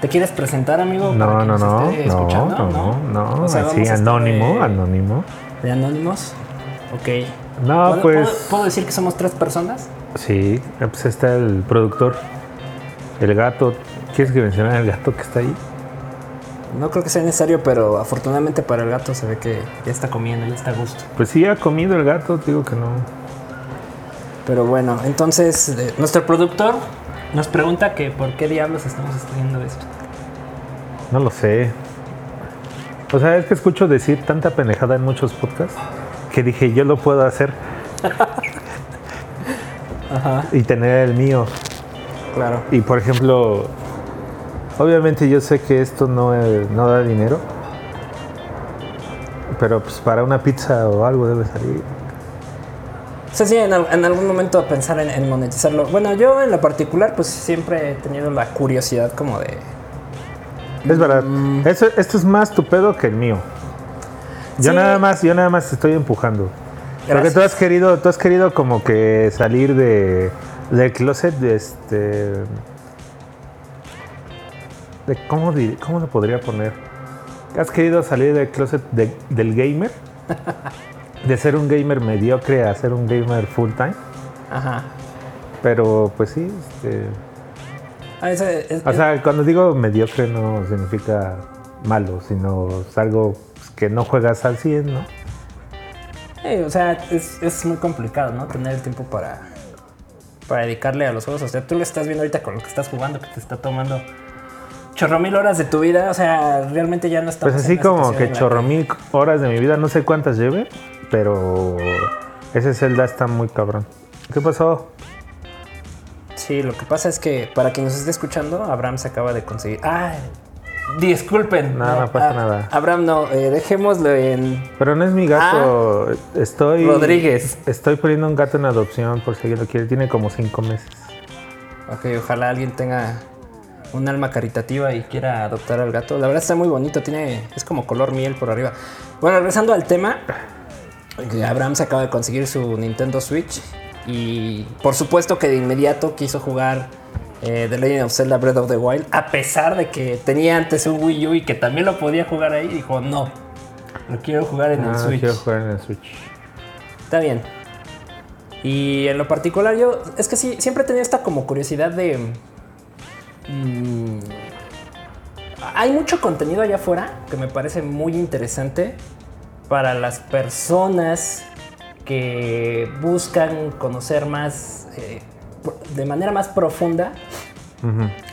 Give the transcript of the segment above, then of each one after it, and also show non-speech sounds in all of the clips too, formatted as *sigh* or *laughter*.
¿Te quieres presentar, amigo? No, para no, no, esté no, escuchando? no, no, O sea, así, anónimo, de- anónimo. ¿De anónimos? Ok. No, ¿Puedo, pues, ¿puedo, puedo decir que somos tres personas? sí, pues está el productor, el gato. ¿Quieres que mencione el gato que está ahí? No creo que sea necesario, pero afortunadamente para el gato se ve que ya está comiendo, ya está a gusto. Pues sí, ha comido el gato, digo que no. Pero bueno, entonces eh, nuestro productor nos pregunta que por qué diablos estamos haciendo esto. No lo sé. O sea, es que escucho decir tanta pendejada en muchos podcasts que dije, yo lo puedo hacer *laughs* Ajá, y tener el mío. claro. Y por ejemplo, obviamente yo sé que esto no, no da dinero, pero pues para una pizza o algo debe salir. O sea, sí, en, en algún momento pensar en, en monetizarlo. Bueno, yo en lo particular, pues siempre he tenido la curiosidad como de... Es verdad. Mm. Eso- esto es más tu pedo que el mío. Yo Sí. nada más, yo nada más estoy empujando. Porque Gracias. tú has querido, tú has querido como que salir de del closet de este de cómo cómo lo podría poner. Has querido salir del closet de- del gamer, *laughs* de ser un gamer mediocre a ser un gamer full time. Ajá. Pero pues sí, este, Ah, es- o sea, cuando digo mediocre no significa malo, sino es algo pues, que no juegas al 100, ¿no? eh, o sea, es, es muy complicado, ¿no? Tener el tiempo para, para dedicarle a los juegos. O sea, tú lo estás viendo ahorita con lo que estás jugando, que te está tomando chorro mil horas de tu vida. O sea, realmente ya no estamos Pues así como que chorro mil horas de mi vida, no sé cuántas lleve, pero ese Zelda está muy cabrón. ¿Qué pasó? Sí, lo que pasa es que para quien nos esté escuchando, Abraham se acaba de conseguir. ¡Ah! Disculpen. No, no pasa nada. Abraham, no, eh, dejémoslo en. Pero no es mi gato, estoy... Ah. Rodríguez. Estoy poniendo un gato en adopción por si alguien lo quiere, tiene como cinco meses. Ok, ojalá alguien tenga un alma caritativa y quiera adoptar al gato. La verdad está muy bonito, tiene es como color miel por arriba. Bueno, regresando al tema, Abraham se acaba de conseguir su Nintendo Switch y por supuesto que de inmediato quiso jugar eh, The Legend of Zelda Breath of the Wild, a pesar de que tenía antes un Wii U y que también lo podía jugar ahí, dijo no, lo quiero jugar en el Ah, Switch. quiero jugar en el Switch. Está bien. Y en lo particular yo, es que sí, siempre he tenido esta como curiosidad de... mm, hay mucho contenido allá afuera que me parece muy interesante para las personas que buscan conocer más, eh, de manera más profunda,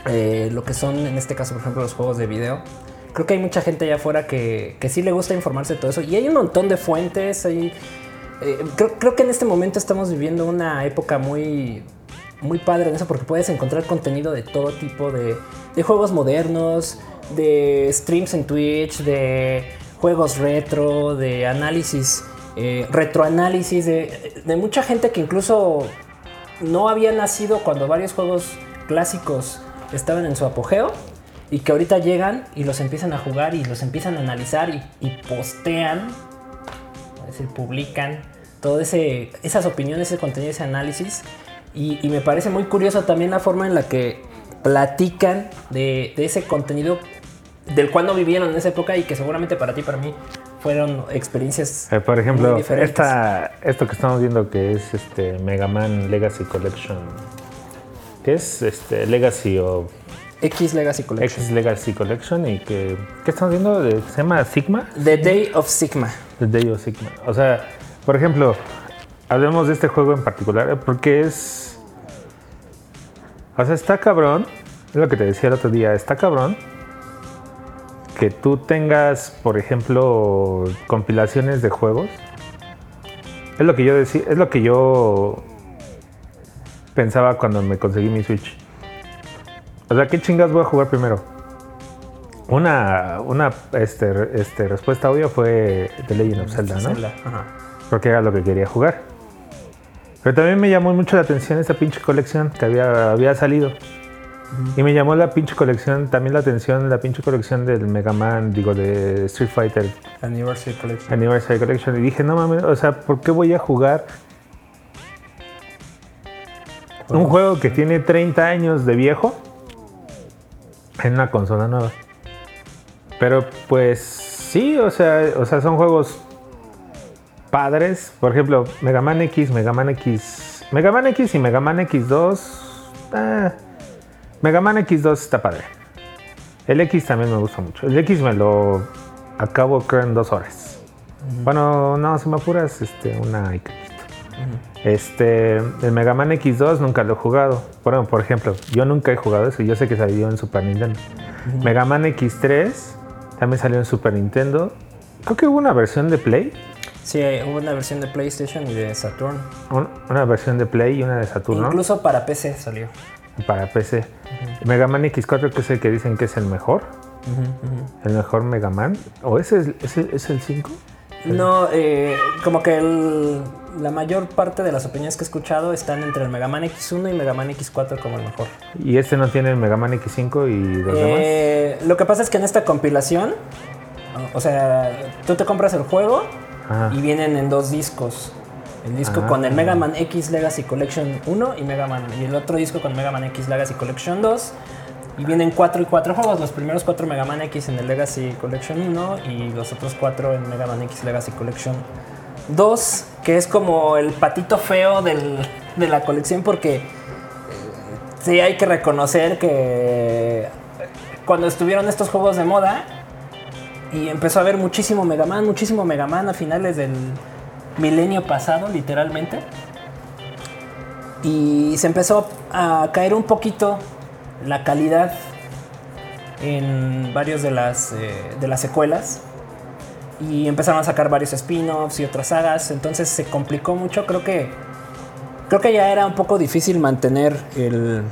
eh, lo que son, en este caso, por ejemplo, los juegos de video. Creo que hay mucha gente allá afuera que, que sí le gusta informarse de todo eso. Y hay un montón de fuentes. Hay, eh, creo, creo que en este momento estamos viviendo una época muy, muy padre en eso porque puedes encontrar contenido de todo tipo de, de juegos modernos, de streams en Twitch, de juegos retro, de análisis, eh, retroanálisis, de, de mucha gente que incluso no había nacido cuando varios juegos clásicos estaban en su apogeo y que ahorita llegan y los empiezan a jugar y los empiezan a analizar y, y postean, es decir, publican todas esas opiniones, ese contenido, ese análisis. Y, y me parece muy curioso también la forma en la que platican de, de ese contenido del cual no vivieron en esa época y que seguramente para ti y para mí fueron experiencias Eh, por ejemplo, muy diferentes. esta, esto que estamos viendo que es este Mega Man Legacy Collection. ¿Qué es? Este Legacy of X Legacy Collection. X Legacy Collection y que ¿qué estamos viendo? ¿Se llama Sigma? The Day of Sigma. The Day of Sigma. O sea, por ejemplo, hablemos de este juego en particular eh, porque es o sea, está cabrón, es lo que te decía el otro día, está cabrón que tú tengas, por ejemplo, compilaciones de juegos. Es lo que yo decía, es lo que yo pensaba cuando me conseguí mi Switch. O sea, ¿qué chingas voy a jugar primero? Una, una este, este, respuesta obvia fue The Legend of Zelda, ¿no? Zelda, ajá. Porque era lo que quería jugar. Pero también me llamó mucho la atención esa pinche colección que había, había salido. Y me llamó la pinche colección, también la atención, la pinche colección del Mega Man, digo, de Street Fighter Anniversary Collection. Anniversary Collection. Y dije, no mames, o sea, ¿por qué voy a jugar un juego que tiene 30 años de viejo? en una consola nueva. Pero pues sí, o sea, o sea, son juegos padres. Por ejemplo, Mega Man X, Mega Man X, Mega Man X y Mega Man X2. eh, Mega Man X2 está padre. El X también me gusta mucho. El X me lo acabo creo en dos horas. Bueno, no, si me apuras, este, una y cachito. Este, el Mega Man X2 nunca lo he jugado. Bueno, por ejemplo, yo nunca he jugado eso. Yo sé que salió en Super Nintendo. Mega Man X3 también salió en Super Nintendo. Creo que hubo una versión de Play. Sí, hubo una versión de PlayStation y de Saturn. un- Una versión de Play y una de Saturno Incluso para PC salió. Para PC. Mega Man X4 que es el que dicen que es el mejor. El mejor Mega Man. ¿O ese es, ese es el 5? No, eh, como que el- la mayor parte de las opiniones que he escuchado están entre el Mega Man X1 y Mega Man X4 como el mejor. Y este no tiene el Mega Man X5 y los demás. Eh, lo que pasa es que en esta compilación, o sea, tú te compras el juego Ajá. y vienen en dos discos. El disco Ah. con el Mega Man X Legacy Collection 1 y Mega Man y el otro disco con Mega Man X Legacy Collection 2. Y vienen cuatro y cuatro juegos, los primeros cuatro Mega Man X en el Legacy Collection 1 y los otros cuatro en Mega Man X Legacy Collection 2, que es como el patito feo del- de la colección porque eh, sí hay que reconocer que cuando estuvieron estos juegos de moda y empezó a haber muchísimo Mega Man, muchísimo Mega Man a finales del milenio pasado, literalmente. Y se empezó a caer un poquito la calidad en varios de las, eh, de las secuelas. Y empezaron a sacar varios spin-offs y otras sagas. Entonces se complicó mucho. Creo que. Creo que ya era un poco difícil mantener el.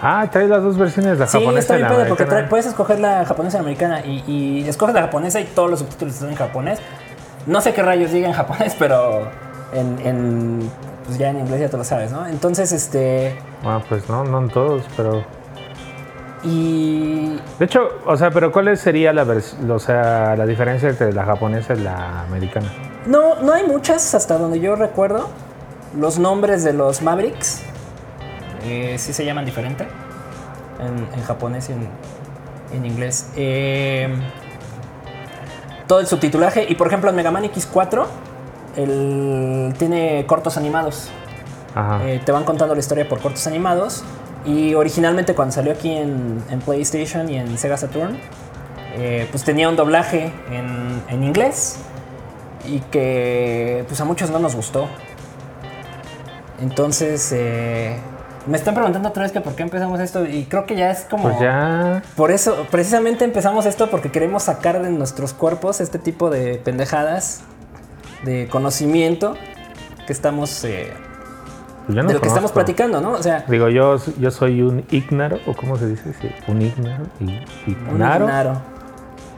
Ah, trae las dos versiones, la Sí, japonesa está y bien la padre porque trae- puedes escoger la japonesa y la americana. Y, y escoges la japonesa y todos los subtítulos están en japonés. No sé qué rayos diga en japonés, pero en, en- pues ya en inglés ya te lo sabes, ¿no? Entonces, este. Ah, pues no, no en todos, pero... Y. De hecho, o sea, pero ¿cuál sería la, o sea, la diferencia entre la japonesa y la americana? No, no hay muchas hasta donde yo recuerdo. Los nombres de los Mavericks eh, sí se llaman diferente en, en japonés y en, en inglés. Eh, todo el subtitulaje. Y por ejemplo, en Mega Man X4 el, tiene cortos animados. Ajá. Eh, te van contando la historia por cortos animados. Y originalmente cuando salió aquí en, en PlayStation y en Sega Saturn, eh, pues tenía un doblaje en, en inglés y que pues a muchos no nos gustó. Entonces, eh, me están preguntando otra vez que por qué empezamos esto y creo que ya es como... Pues ya... Por eso, precisamente empezamos esto porque queremos sacar de nuestros cuerpos este tipo de pendejadas de conocimiento que estamos... eh, pues no de lo que estamos platicando, ¿no? O sea, Digo, yo, yo soy un ignaro, o cómo se dice, sí, un ignaro, y, un ignaro, ignaro.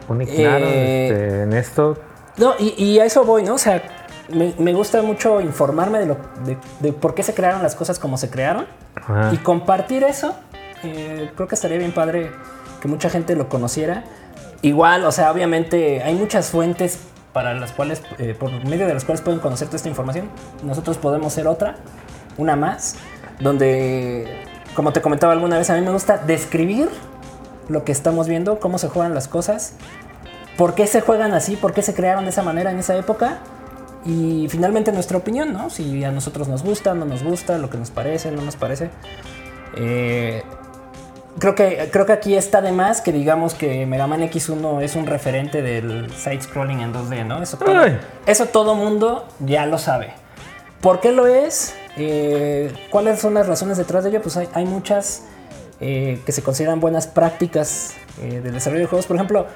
un ignaro Eh, este, en esto. No, y, y a eso voy, ¿no? O sea, me, me gusta mucho informarme de, lo, de, de por qué se crearon las cosas como se crearon Ajá. y compartir eso. eh, creo que estaría bien padre que mucha gente lo conociera. Igual, o sea, obviamente hay muchas fuentes para las cuales, eh, por medio de las cuales pueden conocer toda esta información. Nosotros podemos ser otra, una más, donde, como te comentaba alguna vez, a mí me gusta describir lo que estamos viendo, cómo se juegan las cosas, por qué se juegan así, por qué se crearon de esa manera en esa época. Y finalmente nuestra opinión, ¿no? Si a nosotros nos gusta, no nos gusta, lo que nos parece, no nos parece. Eh, creo, que, creo que aquí está de más que digamos que Mega Man X1 es un referente del side-scrolling en 2D, ¿no? Eso todo, eso todo mundo ya lo sabe. ¿Por qué lo es? Eh, ¿Cuáles son las razones detrás de ello? Pues hay, hay muchas eh, que se consideran buenas prácticas eh, del desarrollo de juegos. Por ejemplo,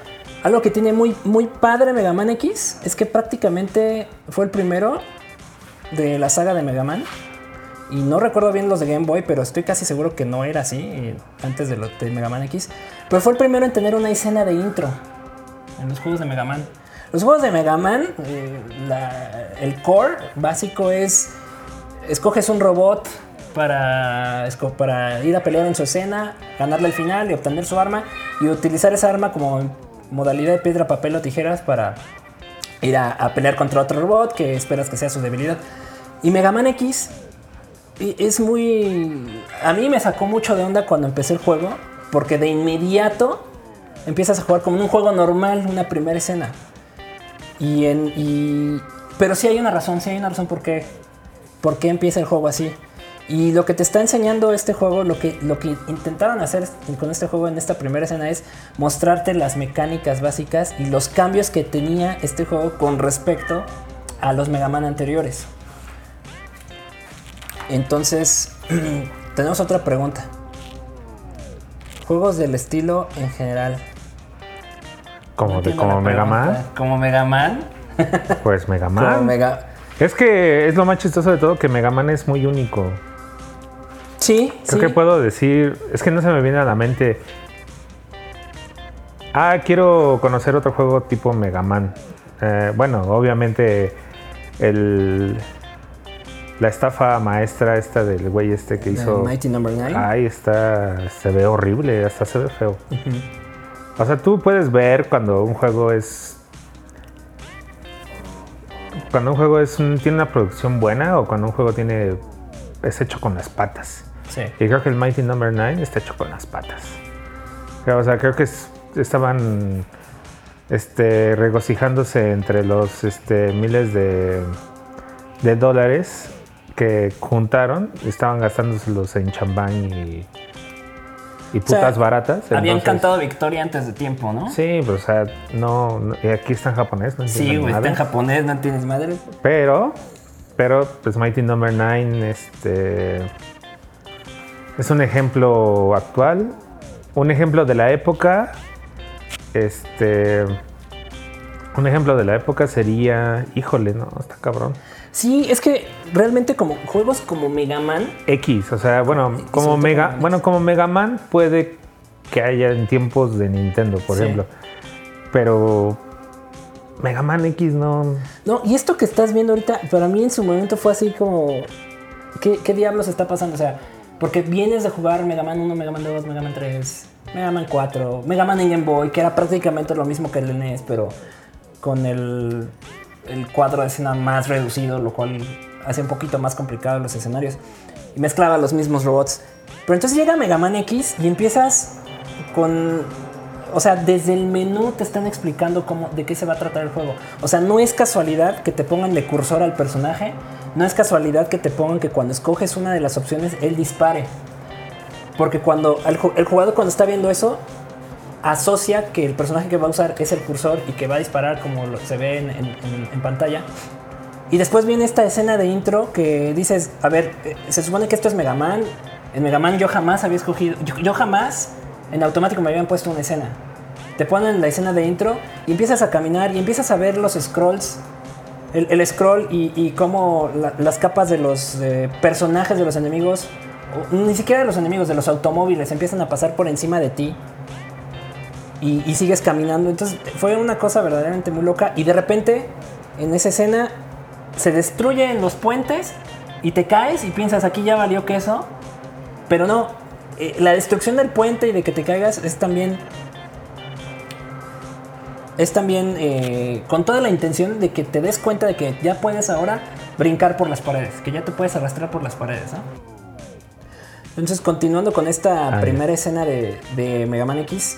algo que tiene muy, muy padre Mega Man X es que prácticamente fue el primero de la saga de Mega Man. Y no recuerdo bien los de Game Boy, pero estoy casi seguro que no era así eh, antes de, lo, de Mega Man X. Pero fue el primero en tener una escena de intro en los juegos de Mega Man. Los juegos de Mega Man, eh, la- el core básico es, escoges un robot para, para ir a pelear en su escena, ganarle al final y obtener su arma y utilizar esa arma como modalidad de piedra, papel o tijeras para ir a, pelear contra otro robot que esperas que sea su debilidad. Y Mega Man X es muy... A mí me sacó mucho de onda cuando empecé el juego Porque de inmediato empiezas a jugar como en un juego normal, una primera escena. Y en. y- pero sí hay una razón, sí hay una razón por qué. Por qué empieza el juego así. Y lo que te está enseñando este juego, lo que, lo que intentaron hacer con este juego en esta primera escena es mostrarte las mecánicas básicas y los cambios que tenía este juego con respecto a los Mega Man anteriores. Entonces, *clears throat* tenemos otra pregunta. Juegos del estilo en general. Como, No de, como Mega Man. Como Mega Man. Pues Mega *laughs* Como Man. Mega... Es que es lo más chistoso de todo que Mega Man es muy único. Sí, Creo sí. que puedo decir, es que no se me viene a la mente. Ah, quiero conocer otro juego tipo Mega Man. Eh, bueno, obviamente el la estafa maestra esta del güey este que The hizo. Mighty Number 9. Ahí está, se ve horrible, hasta se ve feo. O sea, tú puedes ver cuando un juego es cuando un juego es un- tiene una producción buena o cuando un juego tiene es hecho con las patas. Sí. Y creo que el Mighty Number 9 está hecho con las patas. O sea, creo que es- estaban este, regocijándose entre los este, miles de, de dólares que juntaron. Estaban gastándoselos en champán y, y sea, putas baratas. Habían entonces- cantado victoria antes de tiempo, ¿no? Sí, pues, o sea, no, no- y aquí está en japonés, no Sí, güey, está en japonés, no tienes madre. Pero, pero, pues Mighty Number 9 este, es un ejemplo actual, un ejemplo de la época. Este, un ejemplo de la época sería, híjole, no, está cabrón. Sí, es que realmente como juegos como Mega Man, X, o sea, bueno, como Mega, bueno, como Mega Man puede que haya en tiempos de Nintendo, por Sí. ejemplo. Pero Mega Man X no. No, y esto que estás viendo ahorita, para mí en su momento fue así como. ¿Qué, qué diablos está pasando? O sea, porque vienes de jugar Mega Man 1, Mega Man 2, Mega Man 3, Mega Man 4, Mega Man en Game Boy, que era prácticamente lo mismo que el NES, pero con el, el cuadro de escena más reducido, lo cual hace un poquito más complicado los escenarios. Y mezclaba los mismos robots. Pero entonces llega Mega Man X y empiezas con o sea, desde el menú te están explicando cómo, de qué se va a tratar el juego. O sea, no es casualidad que te pongan de cursor al personaje. No es casualidad que te pongan que cuando escoges una de las opciones, él dispare. Porque cuando el, ju- el jugador cuando está viendo eso, asocia que el personaje que va a usar es el cursor y que va a disparar como lo- se ve en pantalla. Y después viene esta escena de intro que dices, a ver, eh, se supone que esto es Mega Man. En Mega Man yo jamás había escogido, yo, yo jamás en automático me habían puesto una escena. Te ponen la escena de intro y empiezas a caminar y empiezas a ver los scrolls, el, scroll y, y cómo la- las capas de los eh, personajes de los enemigos, ni siquiera de los enemigos, de los automóviles, empiezan a pasar por encima de ti y, y sigues caminando. Entonces fue una cosa verdaderamente muy loca. Y de repente, en esa escena, se destruyen los puentes y te caes y piensas, aquí ya valió queso. Pero no, eh, la destrucción del puente y de que te caigas es también. Es también eh, con toda la intención de que te des cuenta de que ya puedes ahora brincar por las paredes, que ya te puedes arrastrar por las paredes, ¿no? Entonces, continuando con esta primera escena de, de Mega Man X,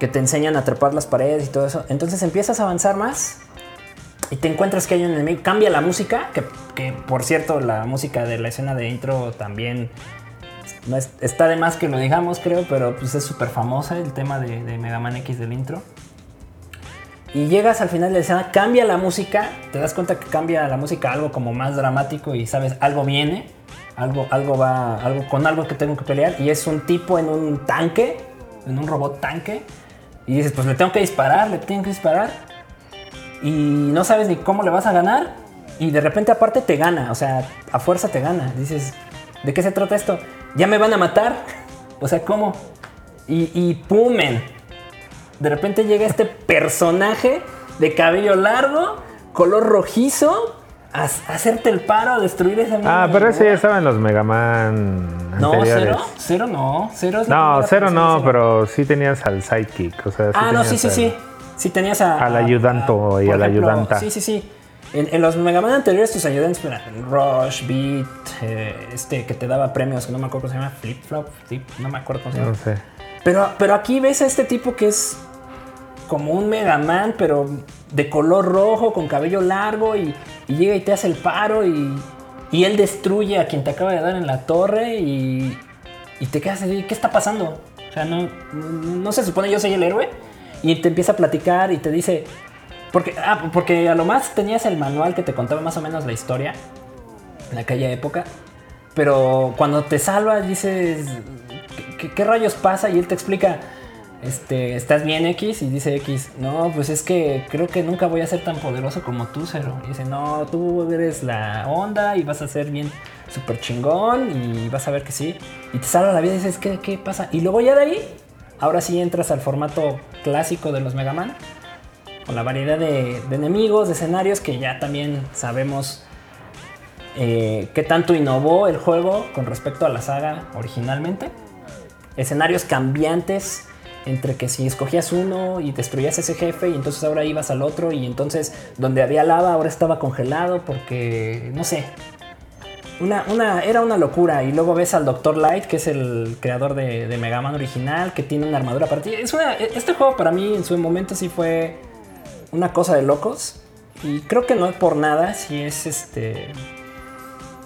que te enseñan a trepar las paredes y todo eso, entonces empiezas a avanzar más y te encuentras que hay un enemigo. Cambia la música, que, que, por cierto, la música de la escena de intro también no es- está de más que lo digamos, creo, pero pues es súper famosa el tema de, de Mega Man X del intro. Y llegas al final de la escena, cambia la música, te das cuenta que cambia la música algo como más dramático y sabes, algo viene, algo, algo va, algo con algo que tengo que pelear y es un tipo en un tanque, en un robot tanque y dices, pues le tengo que disparar, le tengo que disparar y no sabes ni cómo le vas a ganar y de repente aparte te gana, o sea, a fuerza te gana. Dices, ¿de qué se trata esto? ¿Ya me van a matar? *laughs* O sea, ¿cómo? Y, y ¡pum! De repente llega este personaje de cabello largo, color rojizo, a, a hacerte el paro, a destruir esa Ah, pero ese ya estaba en los Mega Man No, anteriores. cero, cero no, cero es No, cero no, pero sí tenías al sidekick. O sea, sí Ah, no, sí, sí, al- sí. Sí tenías a... Al ayudanto y a la ejemplo, ayudanta. Sí, sí, sí. En, en los Mega Man anteriores tus ayudantes eran Rush, Beat, eh, este que te daba premios, que no me acuerdo cómo se llama, Flip Flop, Flip, no me acuerdo cómo se llama. No sé. Pero, pero aquí ves a este tipo que es como un Mega Man, pero de color rojo, con cabello largo, y, llega y te hace el paro, y, y él destruye a quien te acaba de dar en la torre, y, y te quedas así, ¿qué está pasando? O sea, no, no, no se supone yo soy el héroe, y te empieza a platicar y te dice, porque, ah, porque a lo más tenías el manual que te contaba más o menos la historia en aquella época. Pero cuando te salvas dices, ¿qué, rayos pasa? Y él te explica, este, ¿estás bien X? Y dice X, no, pues es que creo que nunca voy a ser tan poderoso como tú, Cero. Y dice, no, tú eres la onda y vas a ser bien súper chingón y vas a ver que sí. Y te salva la vida y dices, ¿qué, ¿qué pasa? Y luego ya de ahí, ahora sí entras al formato clásico de los Mega Man con la variedad de, de, enemigos, de escenarios que ya también sabemos eh, qué tanto innovó el juego con respecto a la saga originalmente. Escenarios cambiantes entre que si escogías uno y destruías ese jefe y entonces ahora ibas al otro y entonces donde había lava ahora estaba congelado porque no sé. Una, una, era una locura y luego ves al Dr. Light que es el creador de, de Mega Man original que tiene una armadura para ti. Es una, este juego para mí en su momento sí fue una cosa de locos. Y creo que no es por nada si es este.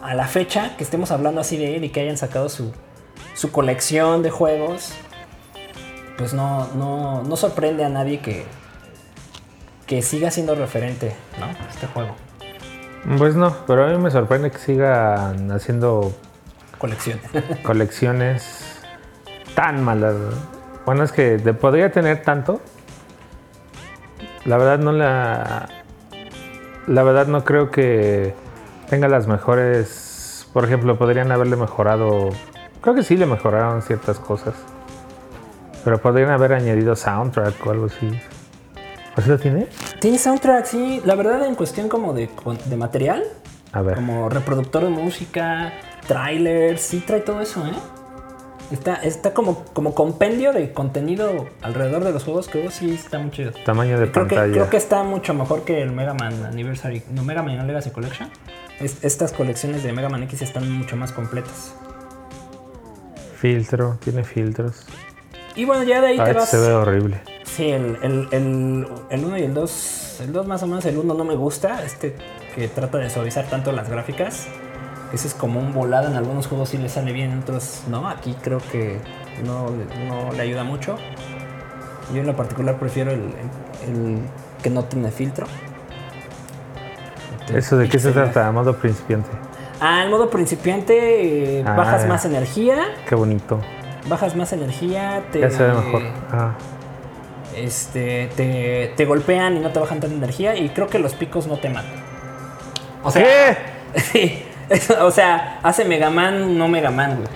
A la fecha que estemos hablando así de él y que hayan sacado su, su colección de juegos. Pues no, no, no sorprende a nadie que, que siga siendo referente, ¿no? Este juego. Pues no, pero a mí me sorprende que sigan haciendo colecciones. *laughs* colecciones tan malas. Bueno, es que podría tener tanto, la verdad no la. La verdad no creo que tenga las mejores. Por ejemplo, podrían haberle mejorado. Creo que sí le mejoraron ciertas cosas. Pero podrían haber añadido soundtrack o algo así. ¿O sí lo tiene? Tiene soundtrack, sí. La verdad, en cuestión como de, de material. A ver. Como reproductor de música, trailers, sí trae todo eso, ¿eh? Está, está como, como compendio de contenido alrededor de los juegos, creo que sí está muy chido. Tamaño de creo pantalla. Que, creo que está mucho mejor que el Mega Man Anniversary, no Mega Man Legacy Collection. Es, estas colecciones de Mega Man X están mucho más completas. Filtro, tiene filtros. Y bueno, ya de ahí te vas. Se ve horrible. Sí, el 1 el, el, el uno y el 2. El 2 más o menos, el 1 no me gusta. Este que trata de suavizar tanto las gráficas. Ese es como un volado. En algunos juegos sí le sale bien, en otros no. Aquí creo que no, no le ayuda mucho. Yo en lo particular prefiero el, el, el que no tiene filtro. ¿Eso de qué se trata? Modo principiante. Ah, el modo principiante eh, Ah, bajas más energía. Qué bonito. Bajas más energía. Te, Ya se ve mejor. Ah, Este, te, te golpean y no te bajan tanta energía. Y creo que los picos no te matan. O sea, ¿Qué? *laughs* Sí, o sea, hace Mega Man, no Mega Man, güey.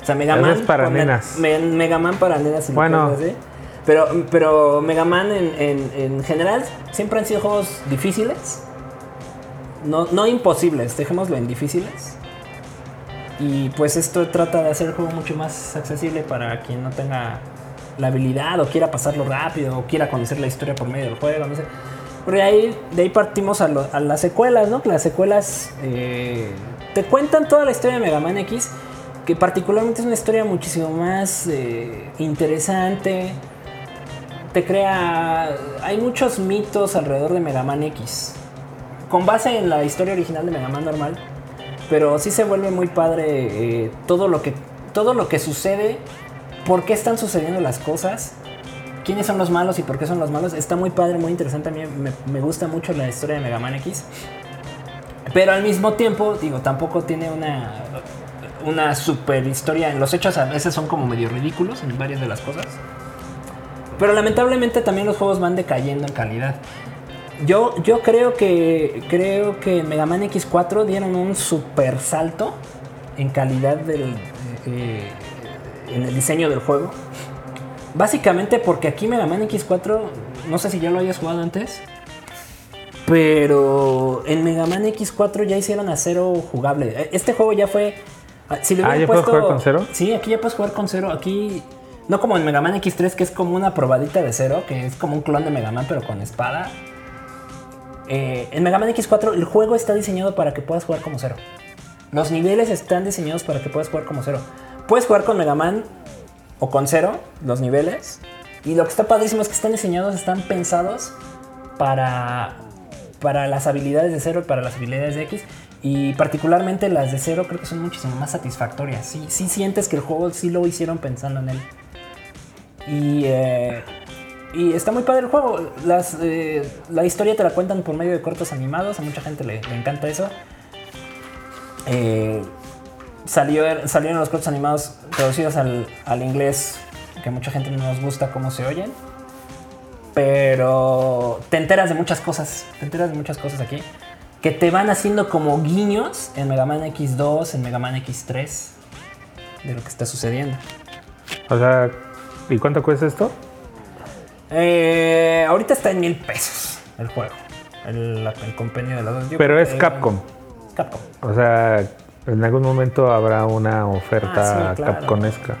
O sea, Mega Eso Man. es para nenas. Me- Mega Man para nenas. si Bueno. decir. Pero, pero Mega Man en, en- en general siempre han sido juegos difíciles. No, no imposibles, dejémoslo en difíciles. Y pues esto trata de hacer el juego mucho más accesible para quien no tenga la habilidad o quiera pasarlo rápido o quiera conocer la historia por medio del juego, no sé. Porque ahí, de ahí partimos a, a las secuelas, ¿no? Que las secuelas eh, te cuentan toda la historia de Mega Man X, que particularmente es una historia muchísimo más eh, interesante. Te crea... Hay muchos mitos alrededor de Mega Man X. Con base en la historia original de Mega Man normal. Pero sí se vuelve muy padre eh, todo, lo que, todo lo que sucede. ¿Por qué están sucediendo las cosas? quiénes son los malos y por qué son los malos. Está muy padre, muy interesante. A mí me, gusta mucho la historia de Mega Man X. Pero al mismo tiempo, digo, tampoco tiene una, una super historia. Los hechos a veces son como medio ridículos en varias de las cosas. Pero lamentablemente también los juegos van decayendo en calidad. Yo, yo creo que creo que en Mega Man X4 dieron un super salto en calidad del, eh, en el diseño del juego. Básicamente porque aquí Mega Man X4, no sé si ya lo hayas jugado antes, pero en Mega Man X4 ya hicieron a cero jugable. Este juego ya fue... Si le Ah, ¿ya puedes puesto- jugar con cero? Sí, aquí ya puedes jugar con cero. Aquí, no como en Mega Man X3, que es como una probadita de cero, que es como un clon de Mega Man, pero con espada. Eh, en Mega Man X4 el juego está diseñado para que puedas jugar como cero. Los niveles están diseñados para que puedas jugar como cero. Puedes jugar con Mega Man o con cero los niveles. Y lo que está padrísimo es que están diseñados, están pensados para, para las habilidades de cero y para las habilidades de X. Y particularmente las de cero creo que son muchísimo más satisfactorias. Sí, sientes que el juego sí lo hicieron pensando en él. Y, eh, y está muy padre el juego. Las, eh, la historia te la cuentan por medio de cortos animados. A mucha gente le, le encanta eso. Eh, salió, salieron los cortos animados traducidos al, al inglés, que a mucha gente no nos gusta cómo se oyen. Pero te enteras de muchas cosas. Te enteras de muchas cosas aquí. Que te van haciendo como guiños en Mega Man X2, en Mega Man X3. De lo que está sucediendo. O sea, ¿y cuánto cuesta esto? Eh, ahorita está en mil pesos el juego. El, el compendio de las dos. Pero es que- Capcom. Capcom. O sea, en algún momento habrá una oferta Ah, sí, claro. capconesca.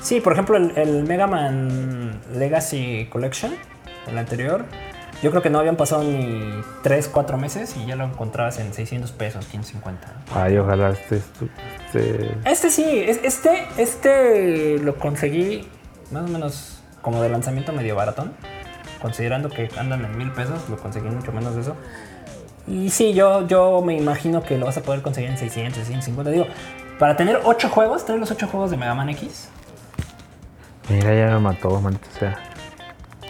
Sí, por ejemplo, el, el Mega Man Legacy Collection, el anterior, yo creo que no habían pasado ni 3, 4 meses y ya lo encontrabas en 600 pesos, 550. Ay, ojalá este, este- Este sí, es- este, este lo conseguí más o menos como de lanzamiento medio baratón. Considerando que andan en mil pesos, lo conseguí mucho menos de eso. Y sí, yo, yo me imagino que lo vas a poder conseguir en 600, 650. Digo, para tener 8 juegos, tener los 8 juegos de Mega Man X, Mira, ya me mató, maldita sea.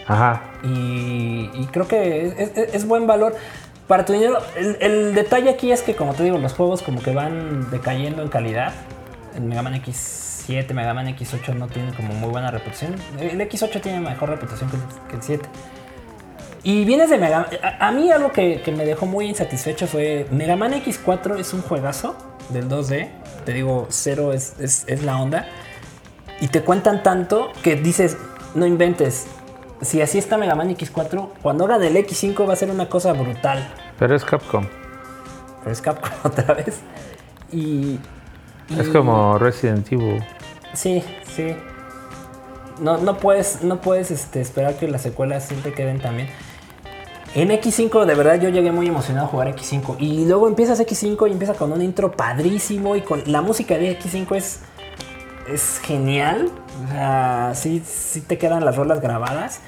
Ajá. Y, y creo que es, es- es buen valor para tu dinero. El, el detalle aquí es que, como te digo, los juegos como que van decayendo en calidad. El Mega Man X7, Mega Man X8 no tienen como muy buena reputación. El X8 tiene mejor reputación que el, que el 7. Y vienes de Mega a, a mí algo que, que me dejó muy insatisfecho fue Mega Man X4 es un juegazo del 2D. Te digo, cero es, es, es la onda. Y te cuentan tanto que dices, no inventes. Si así está Mega Man X4, cuando hagan el X5 va a ser una cosa brutal. Pero es Capcom. Pero es Capcom *laughs* otra vez. Y- Es como Resident Evil. Sí, sí. No, no puedes, no puedes este, esperar que las secuelas siempre queden también. En X5, de verdad, yo llegué muy emocionado a jugar X5. Y luego empiezas X5 y empieza con un intro padrísimo. Y con la música de X5 es, es genial. O sea, sí, sí te quedan las rolas grabadas.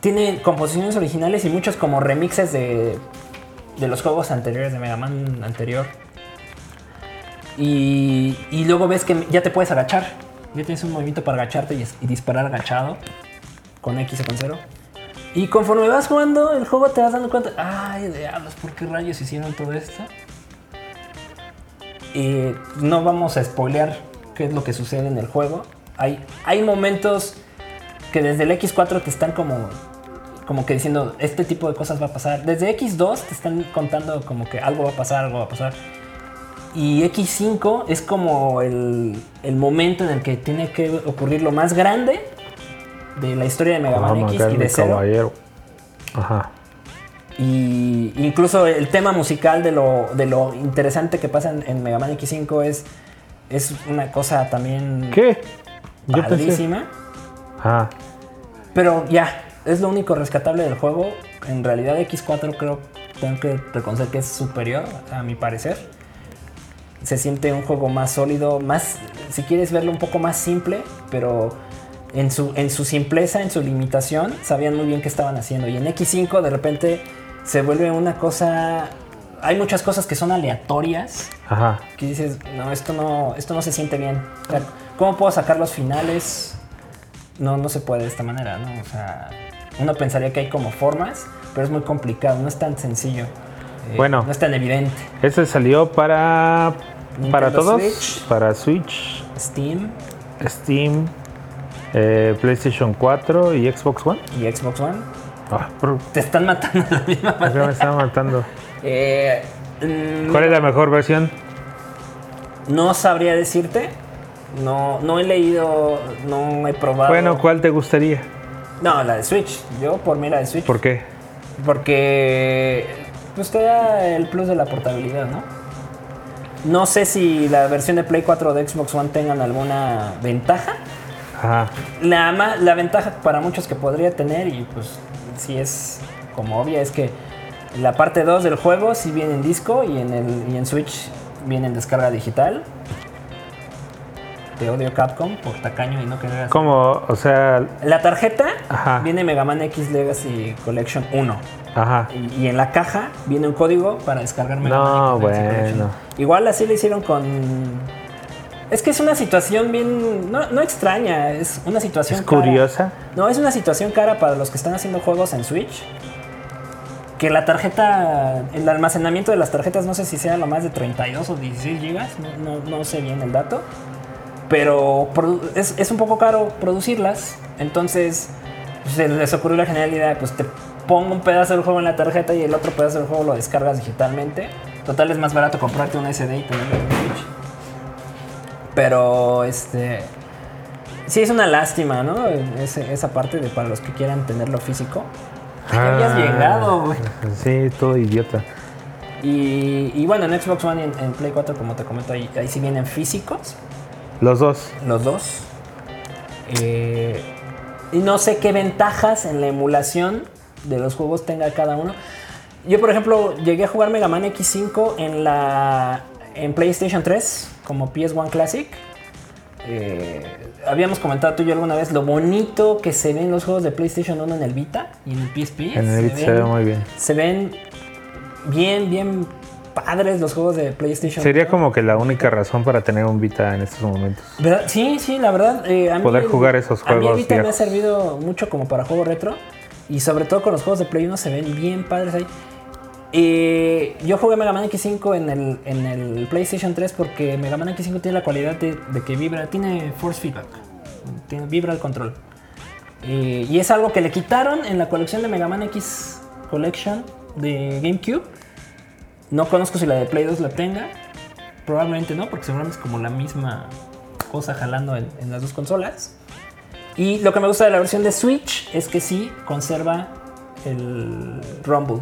Tiene composiciones originales y muchos como remixes de, de los juegos anteriores, de Mega Man anterior. Y, y luego ves que ya te puedes agachar. Ya tienes un movimiento para agacharte y, y disparar agachado. Con X o con 0. Y conforme vas jugando el juego te vas dando cuenta. Ay, diablos, ¿por qué rayos hicieron todo esto? Y no vamos a spoilear qué es lo que sucede en el juego. Hay, hay momentos que desde el X4 te están como, como que diciendo, este tipo de cosas va a pasar. Desde X2 te están contando como que algo va a pasar, algo va a pasar. Y X5 es como el, el momento en el que tiene que ocurrir lo más grande de la historia de Mega Man X y de Zero. Caballero. Ajá. Y incluso el tema musical de lo, de lo interesante que pasa en, en Mega Man X5 es, es una cosa también ¿Qué? Padrísima. Ah, Pero ya, es lo único rescatable del juego. En realidad X4 creo, tengo que reconocer que es superior a mi parecer. Se siente un juego más sólido, más, si quieres verlo un poco más simple, pero en su, en su simpleza, en su limitación, sabían muy bien qué estaban haciendo. Y en X5 de repente se vuelve una cosa... Hay muchas cosas que son aleatorias, ajá. que dices, no, esto no, esto no se siente bien. O sea, ¿Cómo puedo sacar los finales? No, no se puede de esta manera, ¿no? O sea, uno pensaría que hay como formas, pero es muy complicado, no es tan sencillo. Eh, Bueno. No es tan evidente. Este salió para. Para todos. Switch. Para Switch, Steam Steam, eh, PlayStation 4 y Xbox One. y Xbox One Ah, ¿por te están matando de la misma manera. me estaba matando? *laughs* Eh, mm, ¿Cuál es la mejor versión? No sabría decirte. No, no he leído, no he probado. Bueno, ¿cuál te gustaría? No, la de Switch. Yo por mí la de Switch. ¿Por qué? Porque pues te da el plus de la portabilidad, ¿no? No sé si la versión de Play 4 o de Xbox One tengan alguna ventaja. Ajá. La, ventaja para muchos que podría tener, y pues sí es como obvia, es que la parte 2 del juego sí viene en disco y en, el, y en Switch viene en descarga digital. que odio Capcom por tacaño y no querer hacer. ¿Cómo? O sea, La tarjeta Ajá. viene Mega Man X Legacy Collection 1. Ajá. Y, y en la caja viene un código para descargar Mega No, Man bueno. Igual así lo hicieron con. Es que es una situación bien. No, no extraña, es una situación. Es cara. curiosa. No, es una situación cara para los que están haciendo juegos en Switch. Que la tarjeta, el almacenamiento de las tarjetas, no sé si sea lo más de 32 o 16 gigas, no, no- no sé bien el dato. Pero es, es un poco caro producirlas. Entonces, se les ocurrió la genial idea, pues te pongo un pedazo del juego en la tarjeta y el otro pedazo del juego lo descargas digitalmente. Total es más barato comprarte un SD y tenerlo en Switch. Pero, este... Sí, es una lástima, ¿no? Ese- esa parte de para los que quieran tenerlo físico. Ya habías Ah, llegado, güey. Sí, todo idiota. Y, y bueno, en Xbox One y en, en Play 4, como te comento, ahí, ahí sí vienen físicos, Los dos. los dos. Eh, y no sé qué ventajas en la emulación de los juegos tenga cada uno. Yo, por ejemplo, llegué a jugar Mega Man X5 en la en PlayStation 3 como PS1 Classic. Eh, habíamos comentado tú y yo alguna vez lo bonito que se ven los juegos de PlayStation 1 en el Vita y en el PSP. En el Vita se ve muy bien. Se ven bien, bien padres los juegos de PlayStation. Sería 1. como que la única razón para tener un Vita en estos momentos. ¿Verdad? Sí, sí, la verdad. eh, a Poder jugar esos A mí el juegos Vita me ha viejos. servido mucho como para juego retro. Y sobre todo con los juegos de Play 1 se ven bien padres ahí. Eh, yo jugué Mega Man X5 en el, en el PlayStation 3 porque Mega Man X5 tiene la cualidad de, que vibra, tiene force feedback, vibra el control. Eh, y es algo que le quitaron en la colección de Mega Man X Collection de GameCube. No conozco si la de Play 2 la tenga. Probablemente no, porque seguramente es como la misma cosa jalando en, en las dos consolas. Y lo que me gusta de la versión de Switch es que sí conserva el Rumble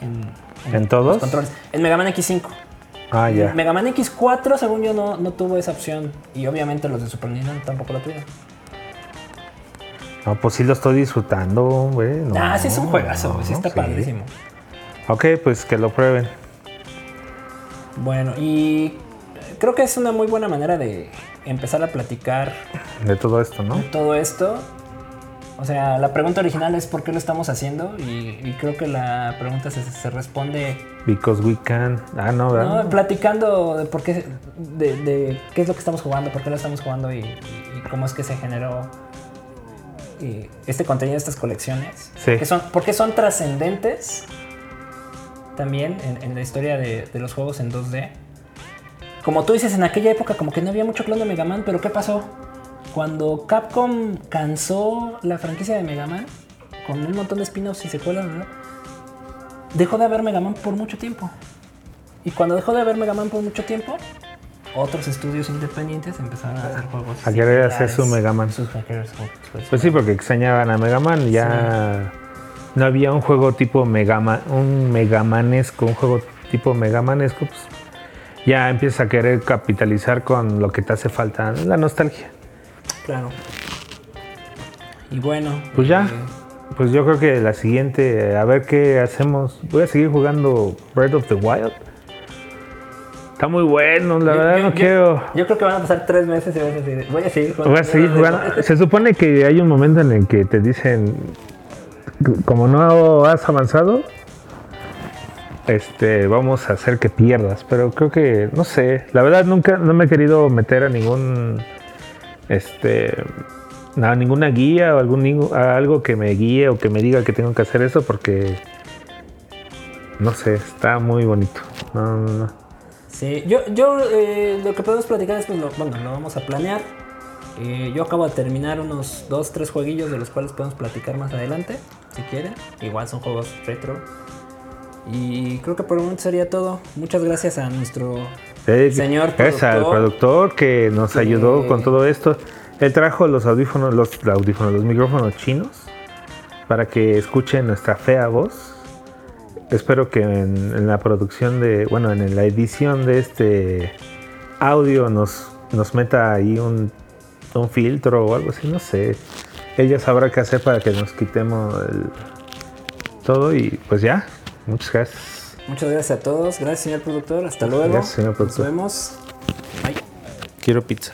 en, ¿En todos? los controles. En Mega Man X5. Ah, ya. Mega Man X4, según yo, no, no tuvo esa opción. Y obviamente los de Super Nintendo tampoco la tuvieron. No, pues sí lo estoy disfrutando, güey. No, ah, sí es un juegazo, güey, sí está sí. padrísimo. Ok, pues que lo prueben. Bueno, y creo que es una muy buena manera de empezar a platicar De todo esto, ¿no? todo esto. O sea, la pregunta original es por qué lo estamos haciendo y, y creo que la pregunta se, se responde Because we can. Ah, no, ¿verdad? ¿no? platicando de por qué, de, de qué es lo que estamos jugando, por qué lo estamos jugando y, y- y cómo es que se generó y este contenido, estas colecciones. Sí. Que son, porque son trascendentes también en, en la historia de, de los juegos en 2D. Como tú dices, en aquella época como que no había mucho clon de Mega Man, pero ¿qué pasó? Cuando Capcom cansó la franquicia de Mega Man, con un montón de spin-offs y secuelas, ¿verdad? dejó de haber Mega Man por mucho tiempo. Y cuando dejó de haber Mega Man por mucho tiempo, otros estudios independientes empezaron a hacer juegos. A querer hacer su. Mega Man. Sus hackers, sus- Pues sí, porque extrañaban a Mega Man. Ya no había un juego tipo Mega Man, un Megamanesco, un juego tipo Megamanesco. Pues ya empiezas a querer capitalizar con lo que te hace falta, la nostalgia. Claro. Y bueno. Pues ya. eh, Pues yo creo que la siguiente, a ver qué hacemos. Voy a seguir jugando Breath of the Wild. Está muy bueno, la yo- verdad yo- no yo- quiero. Yo creo que van a pasar tres meses y vas a decir, voy a seguir jugando. Voy a seguir jugando. Se supone que hay un momento en el que te dicen, como no has avanzado, este, vamos a hacer que pierdas. Pero creo que, no sé, la verdad nunca, no me he querido meter a ningún, este, a ninguna guía o algún a algo que me guíe o que me diga que tengo que hacer eso porque, no sé, está muy bonito. No, no, no. Sí, yo, yo eh, lo que podemos platicar es, pues, lo, bueno, lo vamos a planear. Eh, yo acabo de terminar unos dos, tres jueguillos de los cuales podemos platicar más adelante, si quieren. Igual son juegos retro. Y creo que por el momento sería todo. Muchas gracias a nuestro Eh, Señor Es al productor. productor que nos Que- ayudó con todo esto. Él trajo los audífonos, los audífonos, los micrófonos chinos para que escuchen nuestra fea voz. Espero que en, en la producción de, bueno, en la edición de este audio nos, nos meta ahí un, un filtro o algo así, no sé. Ella sabrá qué hacer para que nos quitemos el- todo y pues ya. Muchas gracias. Muchas gracias a todos. Gracias, señor productor. Hasta luego. Gracias, señor productor. Nos vemos. Bye. Quiero pizza.